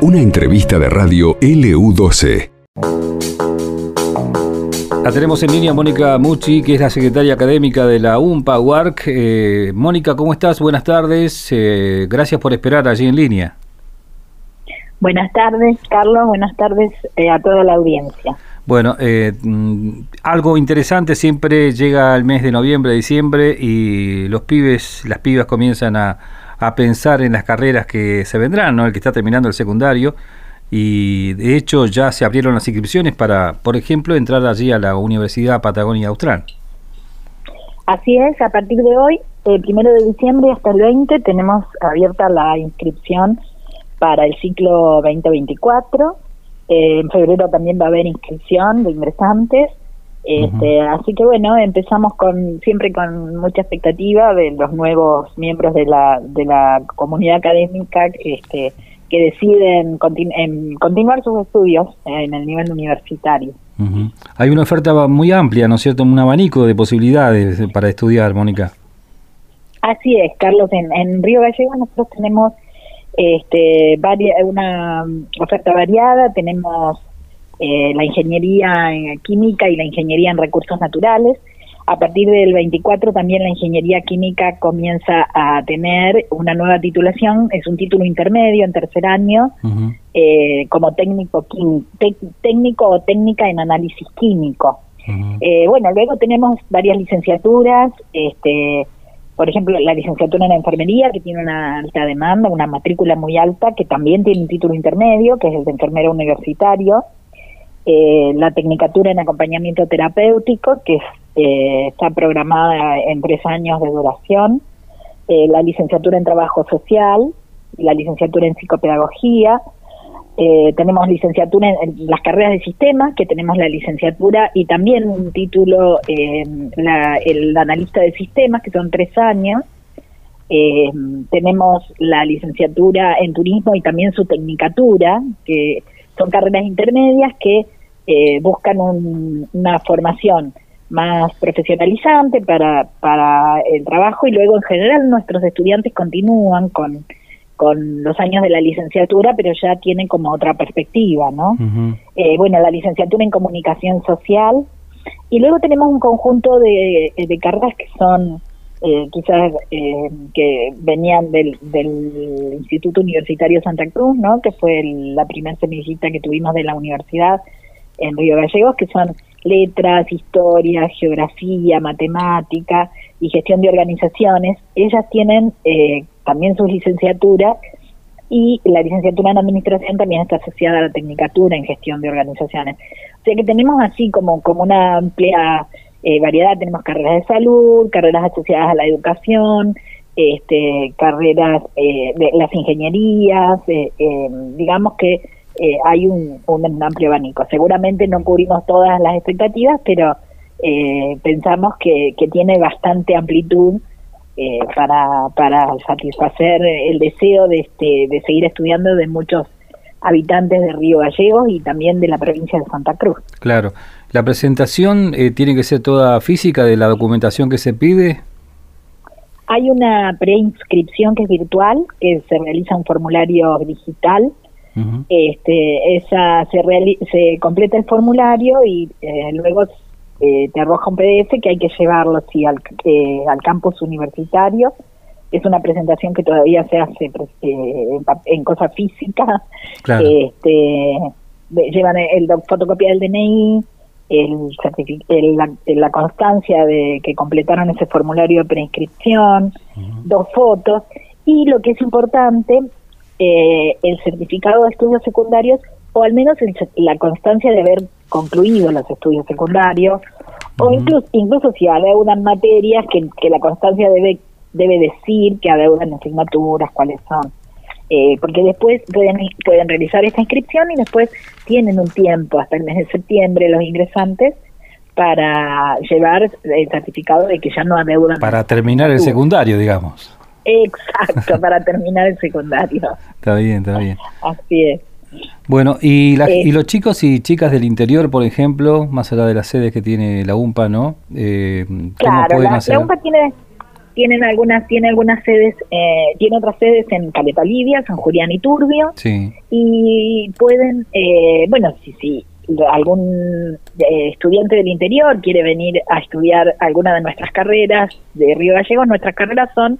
Una entrevista de radio LU12. La tenemos en línea Mónica Mucci, que es la secretaria académica de la UMPA WARC. Eh, Mónica, ¿cómo estás? Buenas tardes. Eh, gracias por esperar allí en línea. Buenas tardes, Carlos. Buenas tardes eh, a toda la audiencia. Bueno, mm, algo interesante siempre llega el mes de noviembre, diciembre y los pibes, las pibas comienzan a, a pensar en las carreras que se vendrán, ¿no? El que está terminando el secundario y de hecho ya se abrieron las inscripciones para, por ejemplo, entrar allí a la Universidad Patagonia Austral. Así es, a partir de hoy, el primero de diciembre hasta el 20, tenemos abierta la inscripción para el ciclo 2024. Eh, en febrero también va a haber inscripción de ingresantes. Este, Así que bueno, empezamos con siempre con mucha expectativa de los nuevos miembros de la, de la comunidad académica este, que deciden continuar sus estudios en el nivel universitario. Hay una oferta muy amplia, ¿no es cierto? Un abanico de posibilidades para estudiar, Mónica. Así es, Carlos. En, Río Gallegos nosotros tenemos este, una oferta variada, tenemos eh, la ingeniería en química y la ingeniería en recursos naturales, a partir del 24 también la ingeniería química comienza a tener una nueva titulación, es un título intermedio en tercer año, eh, como técnico, técnico o técnica en análisis químico. Eh, bueno, luego tenemos varias licenciaturas, este, por ejemplo, la licenciatura en enfermería, que tiene una alta demanda, una matrícula muy alta, que también tiene un título intermedio, que es el de enfermero universitario. Eh, la tecnicatura en acompañamiento terapéutico, que eh, está programada en tres años de duración, eh, la licenciatura en trabajo social, la licenciatura en psicopedagogía, tenemos licenciatura en, las carreras de sistemas, que tenemos la licenciatura y también un título, la, el analista de sistemas, que son tres años. tenemos la licenciatura en turismo y también su tecnicatura, que son carreras intermedias que eh, buscan una formación más profesionalizante para, para el trabajo y luego en general nuestros estudiantes continúan con, con los años de la licenciatura, pero ya tienen como otra perspectiva, ¿no? Eh, bueno, la licenciatura en comunicación social y luego tenemos un conjunto de, de carreras que son eh, quizás eh, que venían del, del Instituto Universitario Santa Cruz, ¿no? que fue la primera semillita que tuvimos de la universidad en Río Gallegos, que son letras, historia, geografía, matemática y gestión de organizaciones. Ellas tienen eh, también sus licenciaturas y la licenciatura en administración también está asociada a la tecnicatura en gestión de organizaciones. O sea que tenemos así como, como una amplia eh, variedad, tenemos carreras de salud, carreras asociadas a la educación, este, carreras eh, de las ingenierías, eh, digamos que hay un, un, amplio abanico. Seguramente no cubrimos todas las expectativas, pero pensamos que, que tiene bastante amplitud para, para satisfacer el deseo de, este, de seguir estudiando de muchos habitantes de Río Gallegos y también de la provincia de Santa Cruz. Claro. ¿La presentación eh, tiene que ser toda física de la documentación que se pide? Hay una preinscripción que es virtual, que se realiza un formulario digital. este, esa se, se completa el formulario y eh, luego eh, te arroja un PDF que hay que llevarlo sí, al, al campus universitario. Es una presentación que todavía se hace eh, en, cosa física. Este, llevan el, fotocopia del DNI, el, la, constancia de que completaron ese formulario de preinscripción, dos fotos. Y lo que es importante, eh, el certificado de estudios secundarios o al menos la constancia de haber concluido los estudios secundarios o incluso, incluso si adeudan materias que, que la constancia debe debe decir que adeudan asignaturas, cuáles son. Eh, porque después pueden, pueden realizar esta inscripción y después tienen un tiempo, hasta el mes de septiembre, los ingresantes, para llevar el certificado de que ya no adeudan. Para terminar el secundario, digamos. Exacto, para terminar el secundario. Está bien, está bien. Así es. Bueno, y, la, y los chicos y chicas del interior, por ejemplo, más allá de las sedes que tiene la UMPA, ¿no? Eh, claro, la, la UMPA tiene tienen algunas tiene algunas sedes eh, tiene otras sedes en Caleta Lidia San Julián y Turbio Sí. y pueden eh, bueno si si algún eh, estudiante del interior quiere venir a estudiar alguna de nuestras carreras de Río Gallegos nuestras carreras son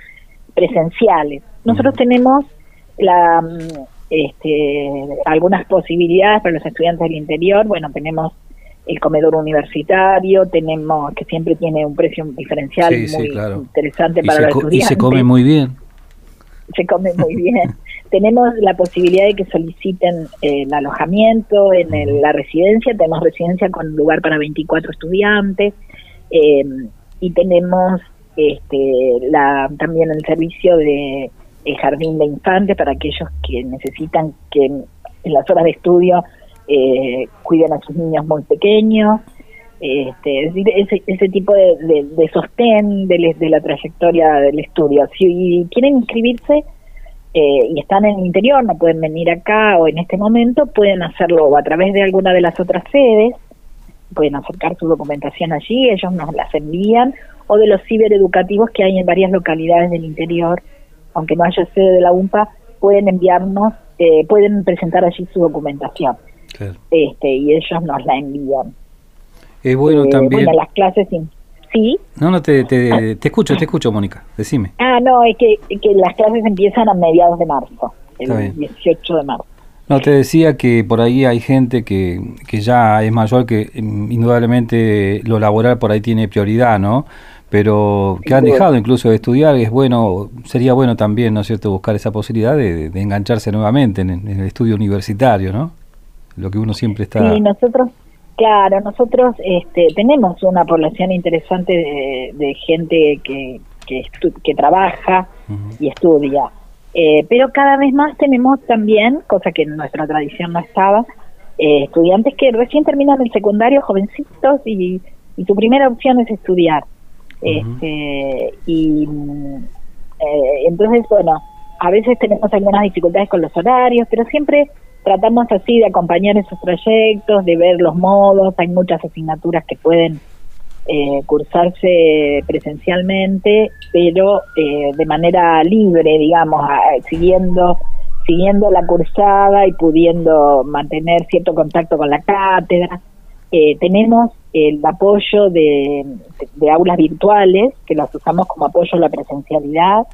presenciales nosotros tenemos la mm, este, algunas posibilidades para los estudiantes del interior bueno tenemos el comedor universitario, tenemos que siempre tiene un precio diferencial Sí, sí, muy claro. interesante Y para los co- y estudiantes. se come muy bien. Se come muy bien. tenemos la posibilidad de que soliciten eh, el alojamiento en el- la residencia, tenemos residencia con lugar para 24 estudiantes eh, y tenemos este, la, también el servicio de el jardín de infantes para aquellos que necesitan que en, las horas de estudio eh, cuiden a sus niños muy pequeños. Este, ese, ese tipo de, de, sostén de, la trayectoria del estudio. Si quieren inscribirse eh, y están en el interior, no pueden venir acá o en este momento, pueden hacerlo a través de alguna de las otras sedes, pueden acercar su documentación allí, ellos nos las envían, o de los cibereducativos que hay en varias localidades del interior, aunque no haya sede de la UMPA, pueden enviarnos, eh, pueden presentar allí su documentación Claro. este y ellos nos la envían. Es bueno Eh, también. Bueno, las clases, sí. ¿Sí? No, no, te, te, te escucho, te escucho, Mónica. Decime. Ah, no, es que, que las clases empiezan a mediados de marzo, el bien. 18 de marzo. No, te decía que por ahí hay gente que, que ya es mayor, que mm, indudablemente lo laboral por ahí tiene prioridad, ¿no? Pero que han dejado incluso de estudiar, es bueno, sería bueno también, ¿no es cierto?, buscar esa posibilidad de, de engancharse nuevamente en, en el estudio universitario, ¿no? Lo que uno siempre está... Sí, nosotros, claro, nosotros este, tenemos una población interesante de, de gente que, que, estu- que trabaja y estudia. Eh, pero cada vez más tenemos también, cosa que en nuestra tradición no estaba, eh, estudiantes que recién terminan el secundario, jovencitos, y, y su primera opción es estudiar. Este, y mm, eh, entonces, bueno, a veces tenemos algunas dificultades con los horarios, pero siempre tratamos así de acompañar esos trayectos, de ver los modos, hay muchas asignaturas que pueden eh, cursarse presencialmente, pero eh, de manera libre, digamos, a- siguiendo siguiendo la cursada y pudiendo mantener cierto contacto con la cátedra. Eh, tenemos el apoyo de, aulas virtuales, que las usamos como apoyo a la presencialidad,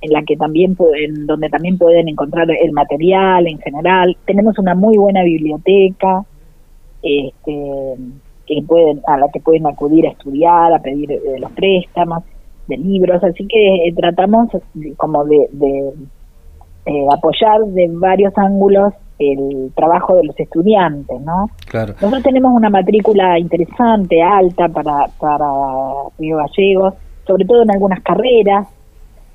en la que también pueden, donde también pueden encontrar el material en general. Tenemos una muy buena biblioteca, este, que pueden, a la que pueden acudir a estudiar, a pedir eh, los préstamos de libros, así que eh, tratamos como de, de, eh, apoyar de varios ángulos el trabajo de los estudiantes, ¿no? Claro. Nosotros tenemos una matrícula interesante, alta para, para Río Gallegos, sobre todo en algunas carreras.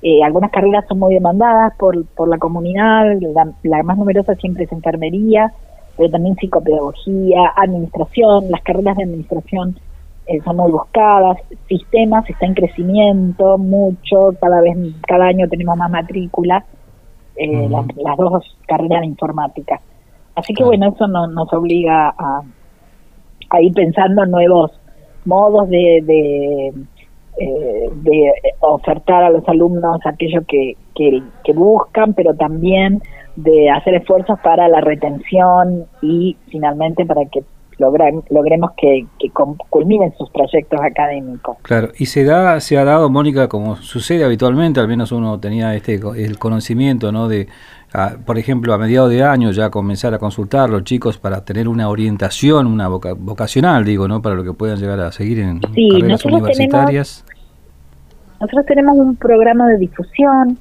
Eh, algunas carreras son muy demandadas por, por la comunidad, la, la más numerosa siempre es enfermería, pero también psicopedagogía, administración, las carreras de administración eh, son muy buscadas, sistemas está en crecimiento mucho, cada vez, cada año tenemos más matrícula, eh, las, las dos carreras de informática. Así que Claro. bueno, eso no, nos obliga a, a ir pensando en nuevos modos de, de, eh, de ofertar a los alumnos aquello que, que, que buscan, pero también de hacer esfuerzos para la retención y finalmente para que logremos que, que culminen sus proyectos académicos. Claro, y se da, se ha dado, Mónica, como sucede habitualmente, al menos uno tenía este el conocimiento, ¿no? De, ah, por ejemplo, a mediados de año ya comenzar a consultar los chicos para tener una orientación, una voca- vocacional, digo, ¿no? Para lo que puedan llegar a seguir en Sí, carreras universitarias. Nosotros tenemos un programa de difusión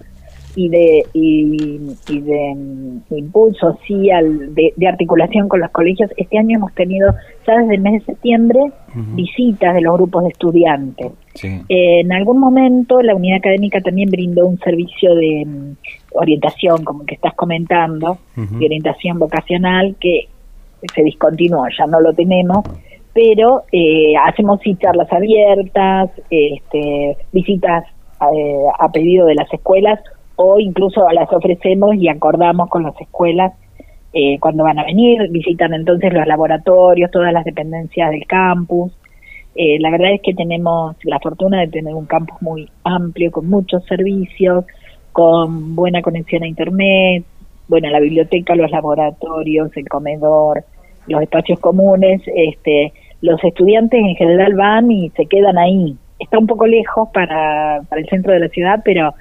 y de y, y de mm, impulso sí al de, de articulación con los colegios. Este año hemos tenido ya desde el mes de septiembre visitas de los grupos de estudiantes. Sí. Eh, en algún momento la unidad académica también brindó un servicio de mm, orientación, como que estás comentando, de orientación vocacional que se discontinuó, ya no lo tenemos, pero eh, hacemos sí charlas abiertas, este, visitas eh, a pedido de las escuelas o incluso las ofrecemos y acordamos con las escuelas eh, cuando van a venir, visitan entonces los laboratorios, todas las dependencias del campus, Eh, la verdad es que tenemos la fortuna de tener un campus muy amplio, con muchos servicios, con buena conexión a Internet, bueno, la biblioteca, los laboratorios, el comedor, los espacios comunes, este, los estudiantes en general van y se quedan ahí. Está un poco lejos para, para el centro de la ciudad, pero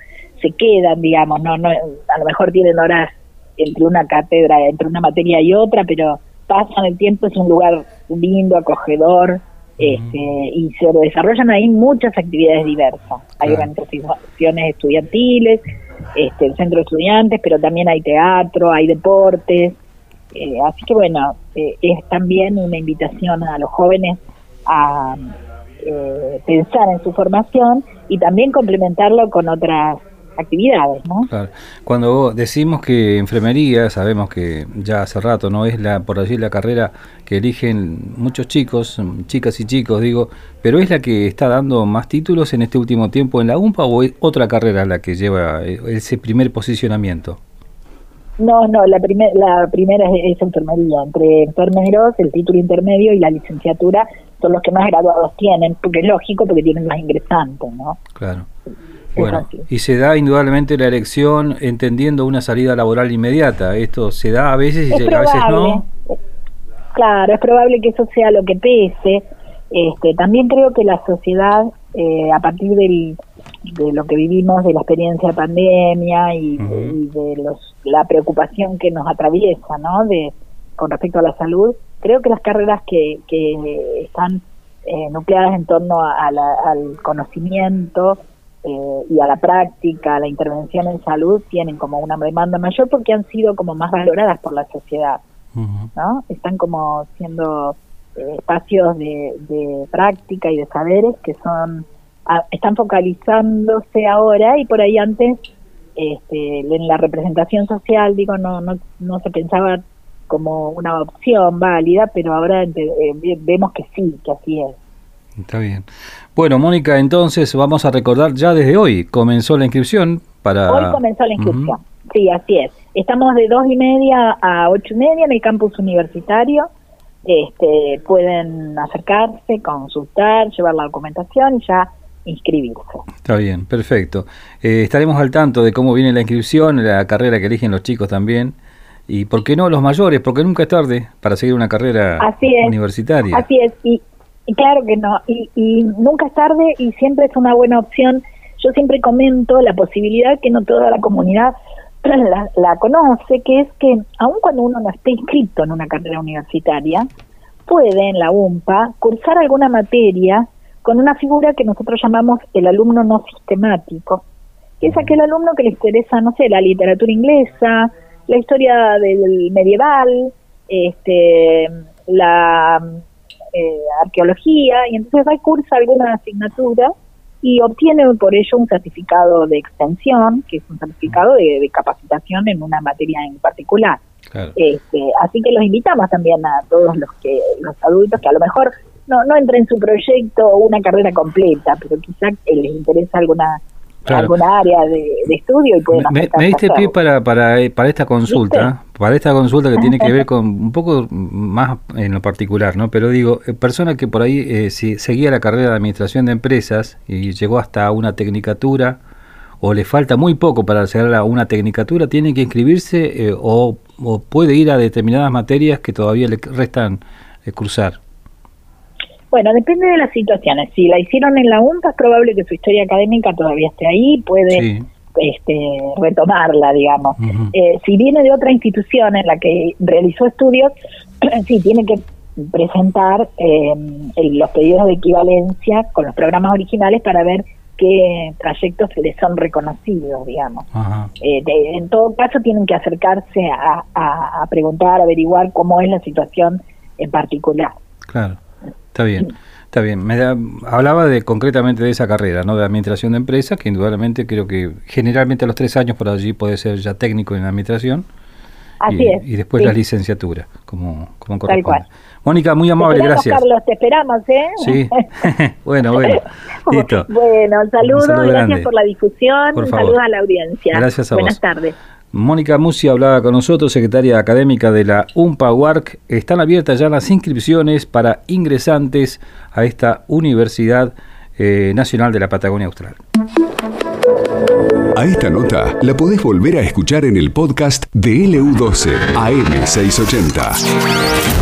se quedan, digamos, no, no, a lo mejor tienen horas entre una cátedra, entre una materia y otra, pero pasan el tiempo, es un lugar lindo, acogedor, este, y se desarrollan ahí muchas actividades diversas. Hay organizaciones estudiantiles, este, el centro de estudiantes, pero también hay teatro, hay deportes, eh, así que bueno, eh, es también una invitación a los jóvenes a eh, pensar en su formación y también complementarlo con otras actividades, ¿no? Cuando decimos que enfermería, sabemos que ya hace rato no es la, por decir, la carrera que eligen muchos chicos, chicas y chicos, digo, pero es la que está dando más títulos en este último tiempo en la UMPA o es otra carrera la que lleva ese primer posicionamiento. No, no, la, la primera es, enfermería. Entre enfermeros, el título intermedio y la licenciatura son los que más graduados tienen, porque es lógico, porque tienen más ingresantes, ¿no? Claro. Bueno, y se da indudablemente la elección entendiendo una salida laboral inmediata. Esto se da a veces y a veces no. Claro, es probable que eso sea lo que pese. Este, también creo que la sociedad, eh, a partir del, de lo que vivimos, de la experiencia de pandemia y, de, los, la preocupación que nos atraviesa, ¿no? De, con respecto a la salud, creo que las carreras que, que están eh, nucleadas en torno al conocimiento eh, y a la práctica, a la intervención en salud, tienen como una demanda mayor porque han sido como más valoradas por la sociedad, ¿no? Están como siendo eh, espacios de, de práctica y de saberes que son están focalizándose ahora y por ahí antes este, en la representación social digo no no no se pensaba como una opción válida pero ahora eh, vemos que sí que así es. Está bien bueno Mónica entonces vamos a recordar ya desde hoy comenzó la inscripción para hoy comenzó la inscripción sí así es estamos de dos y media a ocho y media en el campus universitario este, pueden acercarse, consultar, llevar la documentación y ya inscribirse. Está bien, perfecto. Eh, estaremos al tanto de cómo viene la inscripción, la carrera que eligen los chicos también. Y por qué no los mayores, porque nunca es tarde para seguir una carrera universitaria. Así es, y, claro que no, y, y, nunca es tarde y siempre es una buena opción. Yo siempre comento la posibilidad que no toda la comunidad la, la conoce, que es que aun cuando uno no esté inscrito en una carrera universitaria, puede en la UMPA cursar alguna materia con una figura que nosotros llamamos el alumno no sistemático, que es aquel alumno que le interesa, no sé, la literatura inglesa, la historia del medieval, este, la eh, arqueología, y entonces va y cursa alguna asignatura y obtiene por ello un certificado de extensión, que es un certificado de, capacitación en una materia en particular. Este, así que los invitamos también a todos los que los adultos que a lo mejor no, no entra en su proyecto una carrera completa, pero quizás les interesa alguna alguna área de, estudio y pueden Me, me diste pie para, para, para esta consulta, para esta consulta que tiene que ver con un poco más en lo particular, ¿no? Pero digo, eh, persona que por ahí eh, si seguía la carrera de administración de empresas y llegó hasta una tecnicatura o le falta muy poco para llegar a una tecnicatura, tiene que inscribirse o, o, puede ir a determinadas materias que todavía le restan cruzar. Bueno, depende de las situaciones. Si la hicieron en la UNPA, es probable que su historia académica todavía esté ahí, puede este, retomarla, digamos. eh, si viene de otra institución en la que realizó estudios, sí, tiene que presentar eh, los pedidos de equivalencia con los programas originales para ver qué trayectos le son reconocidos, digamos. Eh, en todo caso, tienen que acercarse a, a, a preguntar, averiguar cómo es la situación en particular. Claro. Está bien, está bien. Me hablaba de concretamente de esa carrera, ¿no? De administración de empresas, que indudablemente creo que generalmente a los tres años por allí puede ser ya técnico en administración. Así y, es. Y después la licenciatura, como, como corresponde. Tal cual. Mónica, muy amable, gracias. Carlos, te esperamos, ¿eh? Sí. bueno, bueno. Listo. Bueno, saludos, gracias por la difusión. Saludos a la audiencia. Gracias a Buenas tardes. Mónica Musi hablaba con nosotros, secretaria académica de la UMPA Están abiertas ya las inscripciones para ingresantes a esta Universidad eh, Nacional de la Patagonia Austral. A esta nota la podés volver a escuchar en el podcast de LU12 AM680.